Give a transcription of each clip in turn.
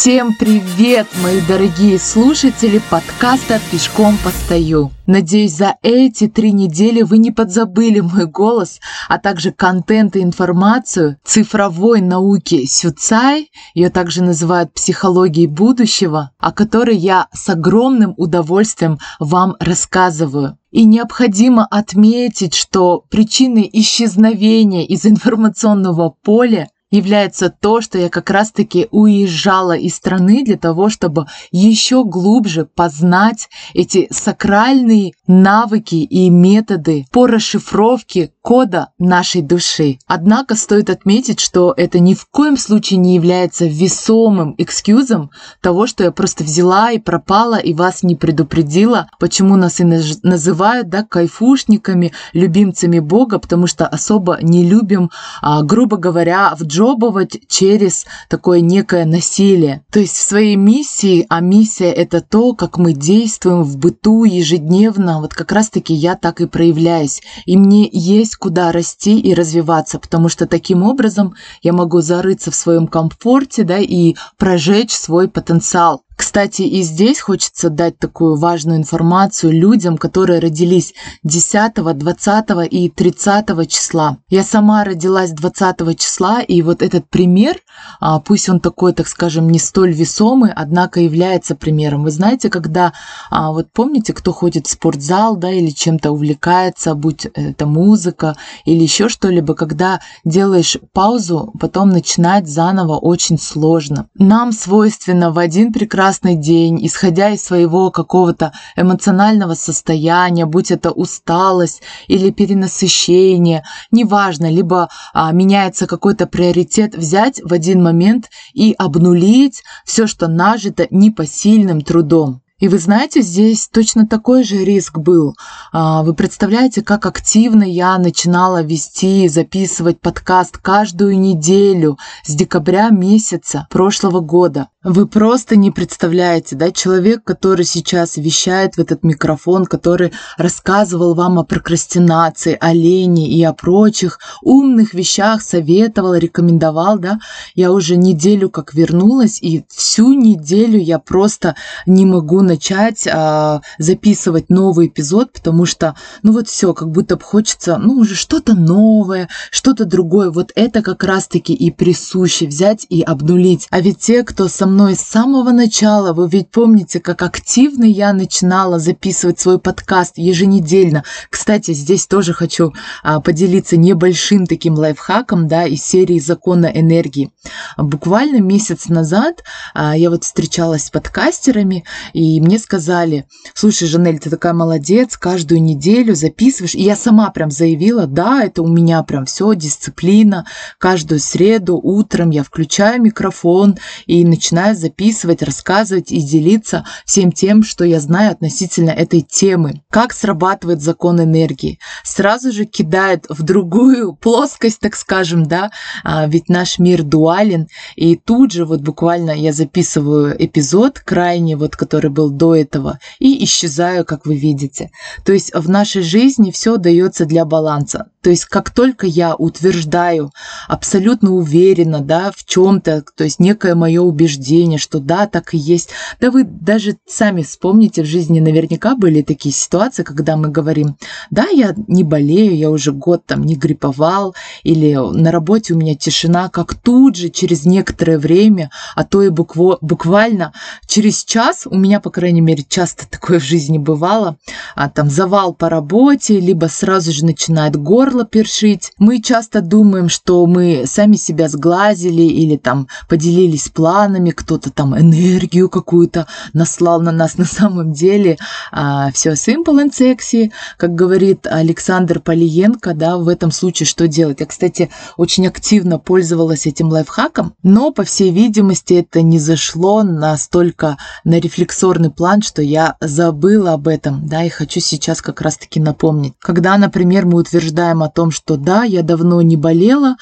Всем привет, мои дорогие слушатели подкаста «Пешком постою». Надеюсь, за эти три недели вы не подзабыли мой голос, а также контент и информацию цифровой науки Сюцай, ее также называют психологией будущего, о которой я с огромным удовольствием вам рассказываю. И необходимо отметить, что причиной исчезновения из информационного поля является то, что я как раз-таки уезжала из страны для того, чтобы еще глубже познать эти сакральные навыки и методы по расшифровке кода нашей души. Однако стоит отметить, что это ни в коем случае не является весомым экскьюзом того, что я просто взяла и пропала и вас не предупредила, почему нас и называют да, кайфушниками, любимцами Бога, потому что особо не любим, а, грубо говоря, в джобовать через такое некое насилие. То есть в своей миссии, а миссия это то, как мы действуем в быту ежедневно, вот как раз-таки я так и проявляюсь. И мне есть куда расти и развиваться, потому что таким образом я могу зарыться в своем комфорте, да, и прожечь свой потенциал. Кстати, и здесь хочется дать такую важную информацию людям, которые родились 10, 20 и 30 числа. Я сама родилась 20 числа, и вот этот пример, а, пусть он такой, так скажем, не столь весомый, однако является примером. Вы знаете, когда, а, вот помните, кто ходит в спортзал, да, или чем-то увлекается, будь это музыка или еще что-либо, когда делаешь паузу, потом начинать заново очень сложно. Нам свойственно в один прекрасный прекрасный день, исходя из своего какого-то эмоционального состояния, будь это усталость или перенасыщение, неважно, либо а, меняется какой-то приоритет, взять в один момент и обнулить все, что нажито непосильным трудом. И вы знаете, здесь точно такой же риск был. А, вы представляете, как активно я начинала вести, записывать подкаст каждую неделю с декабря месяца прошлого года. Вы просто не представляете, да, человек, который сейчас вещает в этот микрофон, который рассказывал вам о прокрастинации, о лени и о прочих умных вещах, советовал, рекомендовал, да, я уже неделю как вернулась, и всю неделю я просто не могу начать а, записывать новый эпизод, потому что, ну вот все, как будто бы хочется, ну уже что-то новое, что-то другое. Вот это как раз-таки и присуще взять и обнулить. А ведь те, кто со мной с самого начала, вы ведь помните, как активно я начинала записывать свой подкаст еженедельно. Кстати, здесь тоже хочу а, поделиться небольшим таким лайфхаком, да, из серии «Закона энергии». Буквально месяц назад а, я вот встречалась с подкастерами, и мне сказали, слушай, Жанель, ты такая молодец, каждую неделю записываешь. И я сама прям заявила, да, это у меня прям все, дисциплина. Каждую среду утром я включаю микрофон и начинаю записывать, рассказывать и делиться всем тем, что я знаю относительно этой темы. Как срабатывает закон энергии? Сразу же кидает в другую плоскость, так скажем, да, а, ведь наш мир дуален. И тут же вот буквально я записываю эпизод крайне, вот который был до этого, и исчезаю, как вы видите. То есть в нашей жизни все дается для баланса. То есть как только я утверждаю абсолютно уверенно, да, в чем-то, то есть некое мое убеждение, что да, так и есть, да вы даже сами вспомните, в жизни наверняка были такие ситуации, когда мы говорим, да, я не болею, я уже год там не грипповал, или на работе у меня тишина, как тут же через некоторое время, а то и буквально через час, у меня, по крайней мере, часто такое в жизни бывало, а там завал по работе, либо сразу же начинает горло першить. Мы часто думаем, что мы сами себя сглазили или там поделились планами, кто-то там энергию какую-то наслал на нас на самом деле. А, все simple and sexy, как говорит Александр Полиенко, да, в этом случае что делать? Я, кстати, очень активно пользовалась этим лайфхаком, но, по всей видимости, это не зашло настолько на рефлексорный план, что я забыла об этом, да, и хочу сейчас как раз-таки напомнить. Когда, например, мы утверждаем о том, что да, я давно не болела,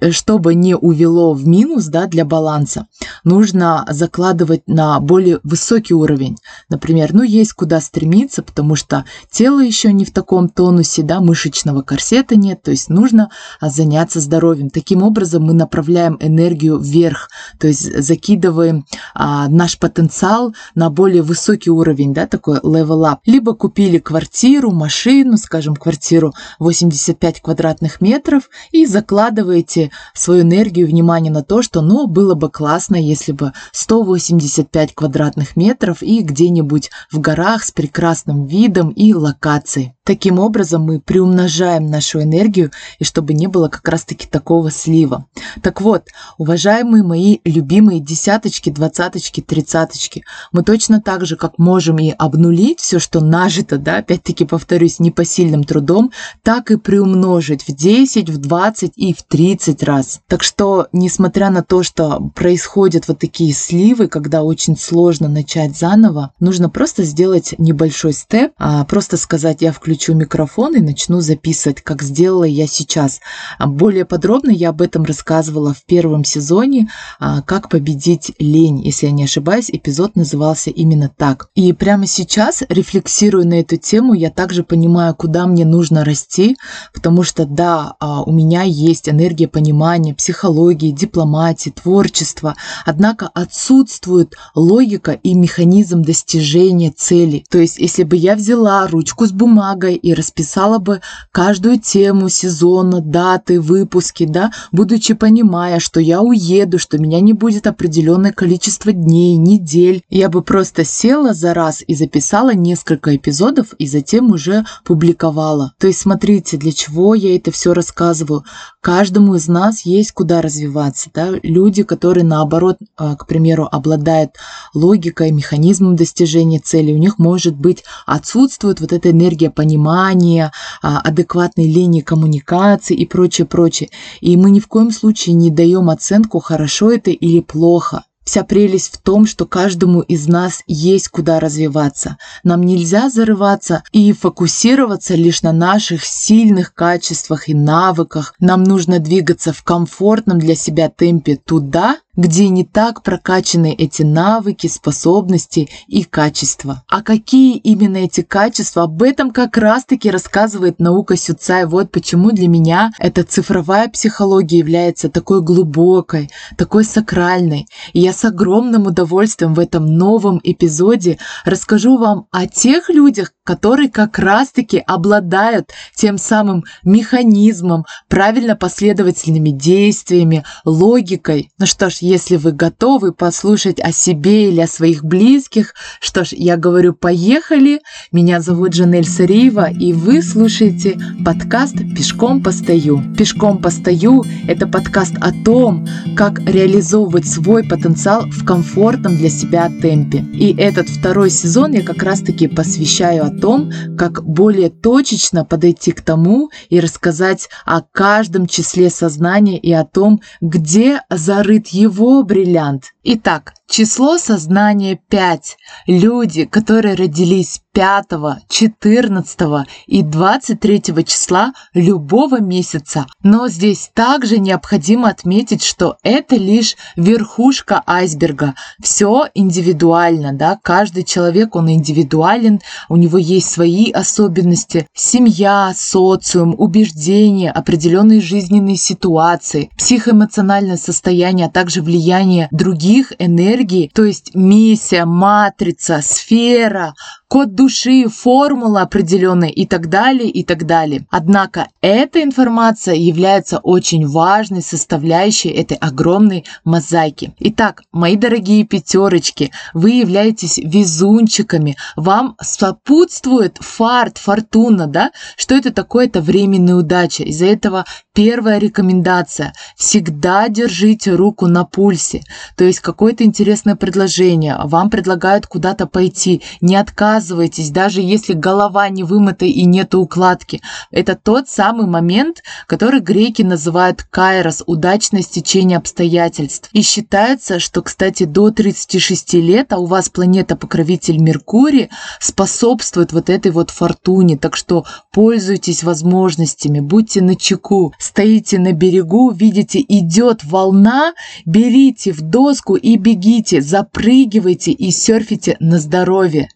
э, чтобы не увело в минус, да, для баланса, нужно закладывать на более высокий уровень. Например, ну, есть куда стремиться, потому что тело еще не в таком тонусе, да, мышечного корсета нет, то есть нужно а, заняться здоровьем. Таким образом мы направляем энергию вверх, то есть закидываем а, наш потенциал на более высокий уровень, да, такой level up. Либо купили квартиру, машину, скажем, квартиру 85 квадратных метров и закладываете свою энергию, внимание на то, что, ну, было бы классно, если бы 185 квадратных метров и где-нибудь в горах с прекрасным видом и локацией. Таким образом мы приумножаем нашу энергию, и чтобы не было как раз-таки такого слива. Так вот, уважаемые мои любимые десяточки, двадцаточки, тридцаточки, мы точно так же, как можем и обнулить все, что нажито, да, опять-таки повторюсь, непосильным трудом, так и приумножить в 10, в 20 и в 30 раз. Так что, несмотря на то, что происходят вот такие сливы, когда очень сложно начать заново, нужно просто сделать небольшой степ, а просто сказать, я включу включу микрофон и начну записывать, как сделала я сейчас. Более подробно я об этом рассказывала в первом сезоне а, «Как победить лень». Если я не ошибаюсь, эпизод назывался именно так. И прямо сейчас, рефлексируя на эту тему, я также понимаю, куда мне нужно расти, потому что да, а, у меня есть энергия понимания, психологии, дипломатии, творчества, однако отсутствует логика и механизм достижения цели. То есть, если бы я взяла ручку с бумагой, бумагой и расписала бы каждую тему сезона, даты, выпуски, да, будучи понимая, что я уеду, что меня не будет определенное количество дней, недель. Я бы просто села за раз и записала несколько эпизодов и затем уже публиковала. То есть смотрите, для чего я это все рассказываю. Каждому из нас есть куда развиваться. Да? Люди, которые наоборот, а, к примеру, обладают логикой, механизмом достижения цели, у них может быть отсутствует вот эта энергия понимания, понимания, а, адекватной линии коммуникации и прочее, прочее. И мы ни в коем случае не даем оценку, хорошо это или плохо. Вся прелесть в том, что каждому из нас есть куда развиваться. Нам нельзя зарываться и фокусироваться лишь на наших сильных качествах и навыках. Нам нужно двигаться в комфортном для себя темпе туда, где не так прокачаны эти навыки, способности и качества. А какие именно эти качества, об этом как раз-таки рассказывает наука Сюцай. Вот почему для меня эта цифровая психология является такой глубокой, такой сакральной. И я с огромным удовольствием в этом новом эпизоде расскажу вам о тех людях, которые как раз-таки обладают тем самым механизмом, правильно последовательными действиями, логикой. Ну что ж, если вы готовы послушать о себе или о своих близких, что ж, я говорю, поехали. Меня зовут Жанель Сариева, и вы слушаете подкаст «Пешком постою». «Пешком постою» — это подкаст о том, как реализовывать свой потенциал в комфортном для себя темпе. И этот второй сезон я как раз-таки посвящаю о том, как более точечно подойти к тому и рассказать о каждом числе сознания и о том, где зарыт его бриллиант. Итак, число сознания 5. Люди, которые родились 5, 14 и 23 числа любого месяца. Но здесь также необходимо отметить, что это лишь верхушка айсберга. Все индивидуально, да, каждый человек, он индивидуален, у него есть свои особенности, семья, социум, убеждения, определенные жизненные ситуации, психоэмоциональное состояние, а также влияние других энергий, то есть миссия, матрица, сфера, код души, формула определенная и так далее, и так далее. Однако эта информация является очень важной составляющей этой огромной мозаики. Итак, мои дорогие пятерочки, вы являетесь везунчиками, вам сопутствует фарт, фортуна, да? Что это такое? Это временная удача. Из-за этого первая рекомендация – всегда держите руку на пульсе. То есть какое-то интересное предложение, вам предлагают куда-то пойти, не отказывайтесь отказываетесь, даже если голова не вымыта и нет укладки. Это тот самый момент, который греки называют кайрос, удачное стечение обстоятельств. И считается, что, кстати, до 36 лет, а у вас планета-покровитель Меркурий способствует вот этой вот фортуне. Так что пользуйтесь возможностями, будьте начеку, стоите на берегу, видите, идет волна, берите в доску и бегите, запрыгивайте и серфите на здоровье.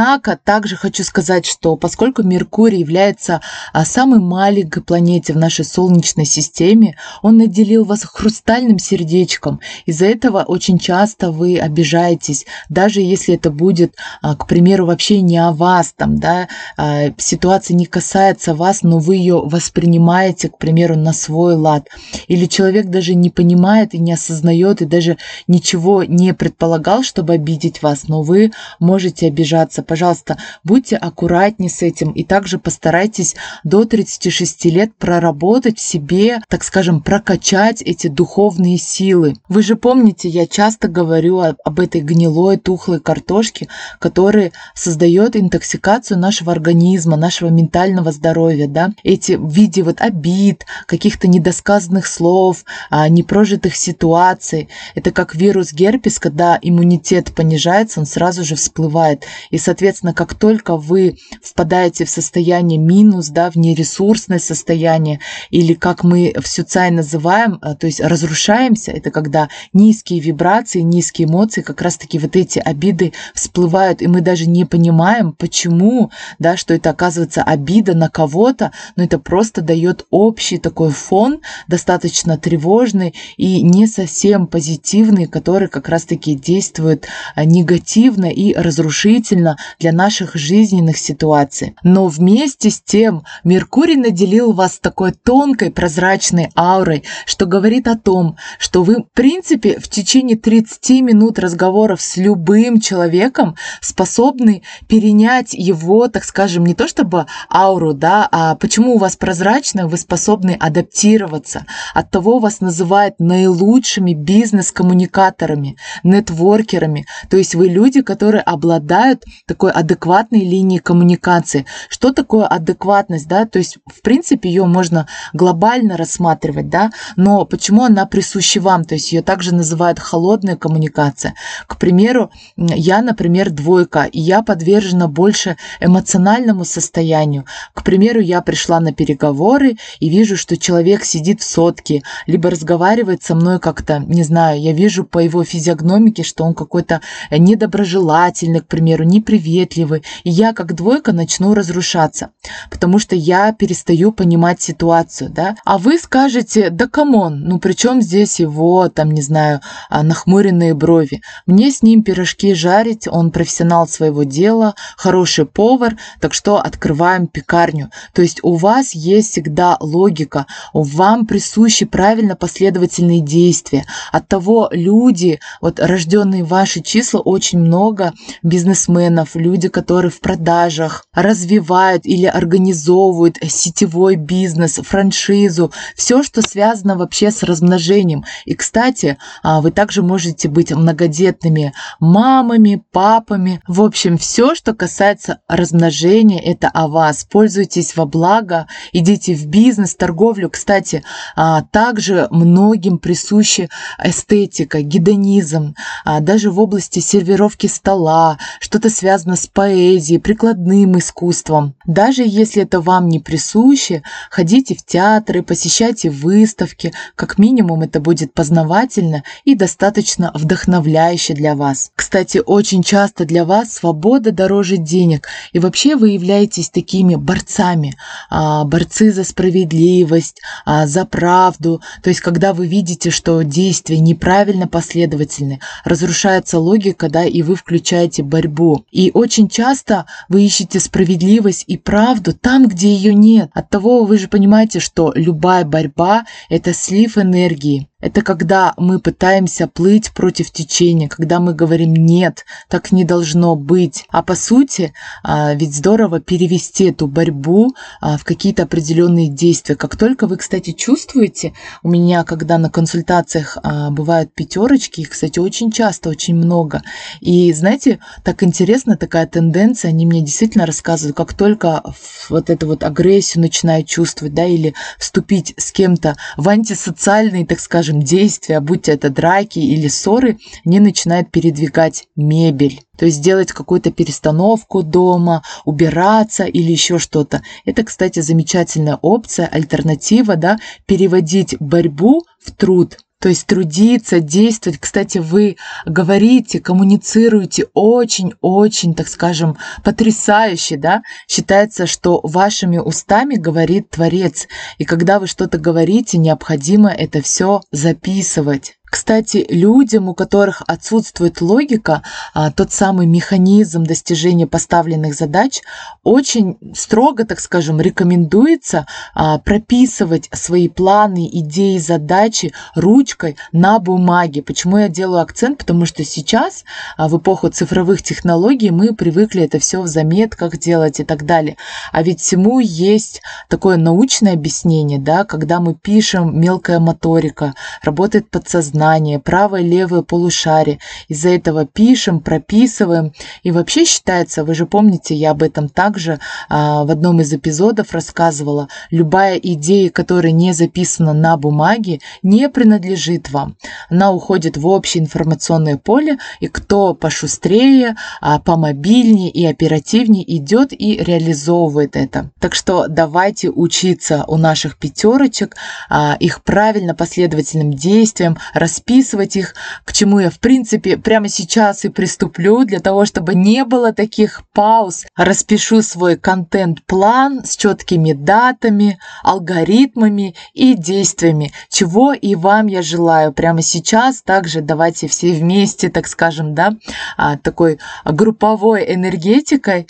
Однако также хочу сказать, что поскольку Меркурий является а, самой маленькой планете в нашей Солнечной системе, он наделил вас хрустальным сердечком. Из-за этого очень часто вы обижаетесь, даже если это будет, а, к примеру, вообще не о вас, там, да, а, ситуация не касается вас, но вы ее воспринимаете, к примеру, на свой лад. Или человек даже не понимает и не осознает, и даже ничего не предполагал, чтобы обидеть вас, но вы можете обижаться. Пожалуйста, будьте аккуратнее с этим и также постарайтесь до 36 лет проработать в себе, так скажем, прокачать эти духовные силы. Вы же помните, я часто говорю об этой гнилой, тухлой картошке, которая создает интоксикацию нашего организма, нашего ментального здоровья, да, эти в виде вот обид, каких-то недосказанных слов, а, непрожитых ситуаций. Это как вирус герпес, когда иммунитет понижается, он сразу же всплывает. И, соответственно, как только вы впадаете в состояние минус, да, в нересурсное состояние, или как мы в Сюцай называем, а, то есть разрушаемся, это когда низкие вибрации, низкие эмоции, как раз-таки вот эти обиды всплывают, и мы даже не понимаем, почему, да, что это оказывается обида на кого-то, но это просто дает общий такой фон, достаточно тревожный и не совсем позитивный, который как раз-таки действует а, негативно и разрушительно для наших жизненных ситуаций. Но вместе с тем Меркурий наделил вас такой тонкой прозрачной аурой, что говорит о том, что вы, в принципе, в течение 30 минут разговоров с любым человеком способны перенять его, так скажем, не то чтобы ауру, да, а почему у вас прозрачно, вы способны адаптироваться. От того вас называют наилучшими бизнес-коммуникаторами, нетворкерами. То есть вы люди, которые обладают такой адекватной линией коммуникации. Что такое адекватность, да? То есть, в принципе, ее можно глобально рассматривать, да, но почему она присуща вам? То есть ее также называют холодная коммуникация. К примеру, я, например, двойка, и я подвержена больше эмоциональному состоянию. К примеру, я пришла на переговоры и вижу, что человек сидит в сотке, либо разговаривает со мной как-то, не знаю, я вижу по его физиогномике, что он какой-то недоброжелательный, к примеру, неприветливый, и я как двойка начну разрушаться, потому что я перестаю понимать ситуацию, да. А вы скажете, да come on, ну при чем здесь его, там, не знаю, а, нахмуренные брови? Мне с ним пирожки жарить, он профессионал своего дела, хороший повар, так что открываем пекарню. То есть у вас есть всегда логика, вам присущи правильно последовательные действия. От того люди, вот рожденные ваши числа, очень много бизнесменов, люди, которые в продажах развивают или организовывают сетевой бизнес, франшизу, все, что связано вообще с размножением. И, кстати, а, вы также можете быть многодетными мамами, папами. В общем, все, что касается размножения, это о вас. Пользуйтесь во благо, идите в бизнес, торговлю. Кстати, а, также многим присущи эстетика, гедонизм, а, даже в области сервировки стола, что-то связано с поэзией, прикладным искусством. Даже если это вам не присуще, ходите в театры, посещайте выставки, как минимум это будет познавательно и достаточно вдохновляюще для вас. Кстати, очень часто для вас свобода дороже денег, и вообще вы являетесь такими борцами, а, борцы за справедливость, а, за правду, то есть когда вы видите, что действия неправильно последовательны, разрушается логика, да, и вы включаете борьбу. И очень часто вы ищете справедливость и правду там, где ее нет. От того вы же понимаете, что любая борьба – это слив энергии. Это когда мы пытаемся плыть против течения, когда мы говорим «нет, так не должно быть». А по сути, а, ведь здорово перевести эту борьбу а, в какие-то определенные действия. Как только вы, кстати, чувствуете, у меня, когда на консультациях а, бывают пятерочки, их, кстати, очень часто, очень много. И, знаете, так интересно, такая тенденция, они мне действительно рассказывают, как только вот эту вот агрессию начинают чувствовать, да, или вступить с кем-то в антисоциальные, так скажем, скажем, действия, будь это драки или ссоры, не начинает передвигать мебель. То есть делать какую-то перестановку дома, убираться или еще что-то. Это, кстати, замечательная опция, альтернатива, да, переводить борьбу в труд. То есть трудиться, действовать. Кстати, вы говорите, коммуницируете очень-очень, так скажем, потрясающе, да? Считается, что вашими устами говорит Творец. И когда вы что-то говорите, необходимо это все записывать. Кстати, людям, у которых отсутствует логика, а, тот самый механизм достижения поставленных задач, очень строго, так скажем, рекомендуется а, прописывать свои планы, идеи, задачи ручкой на бумаге. Почему я делаю акцент? Потому что сейчас, а, в эпоху цифровых технологий, мы привыкли это все в заметках делать и так далее. А ведь всему есть такое научное объяснение, да, когда мы пишем мелкая моторика, работает подсознание, сознание, правое левое полушарие. Из-за этого пишем, прописываем. И вообще считается, вы же помните, я об этом также а, в одном из эпизодов рассказывала, любая идея, которая не записана на бумаге, не принадлежит вам. Она уходит в общее информационное поле, и кто пошустрее, а, помобильнее и оперативнее идет и реализовывает это. Так что давайте учиться у наших пятерочек, а, их правильно последовательным действиям, расписывать их, к чему я, в принципе, прямо сейчас и приступлю, для того, чтобы не было таких пауз. Распишу свой контент-план с четкими датами, алгоритмами и действиями, чего и вам я желаю прямо сейчас. Также давайте все вместе, так скажем, да, а, такой групповой энергетикой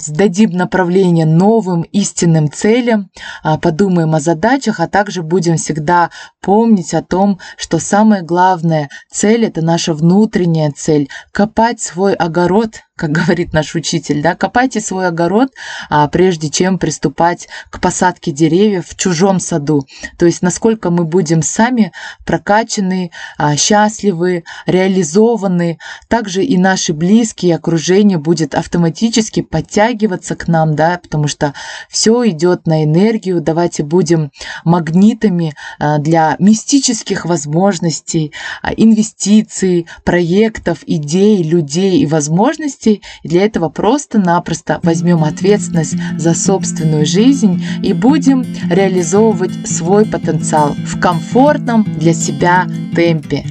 сдадим направление новым истинным целям, а, подумаем о задачах, а также будем всегда помнить о том, что сам самая главная цель – это наша внутренняя цель – копать свой огород как говорит наш учитель, да, копайте свой огород, а, прежде чем приступать к посадке деревьев в чужом саду. То есть насколько мы будем сами прокачаны, а, счастливы, реализованы, также и наши близкие, окружение будет автоматически подтягиваться к нам, да, потому что все идет на энергию. Давайте будем магнитами а, для мистических возможностей, а, инвестиций, проектов, идей, людей и возможностей ценностей, и для этого просто-напросто возьмем ответственность за собственную жизнь и будем реализовывать свой потенциал в комфортном для себя темпе.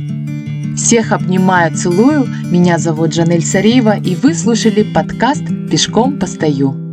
Всех обнимаю, целую. Меня зовут Жанель Сариева, и вы слушали подкаст «Пешком постою».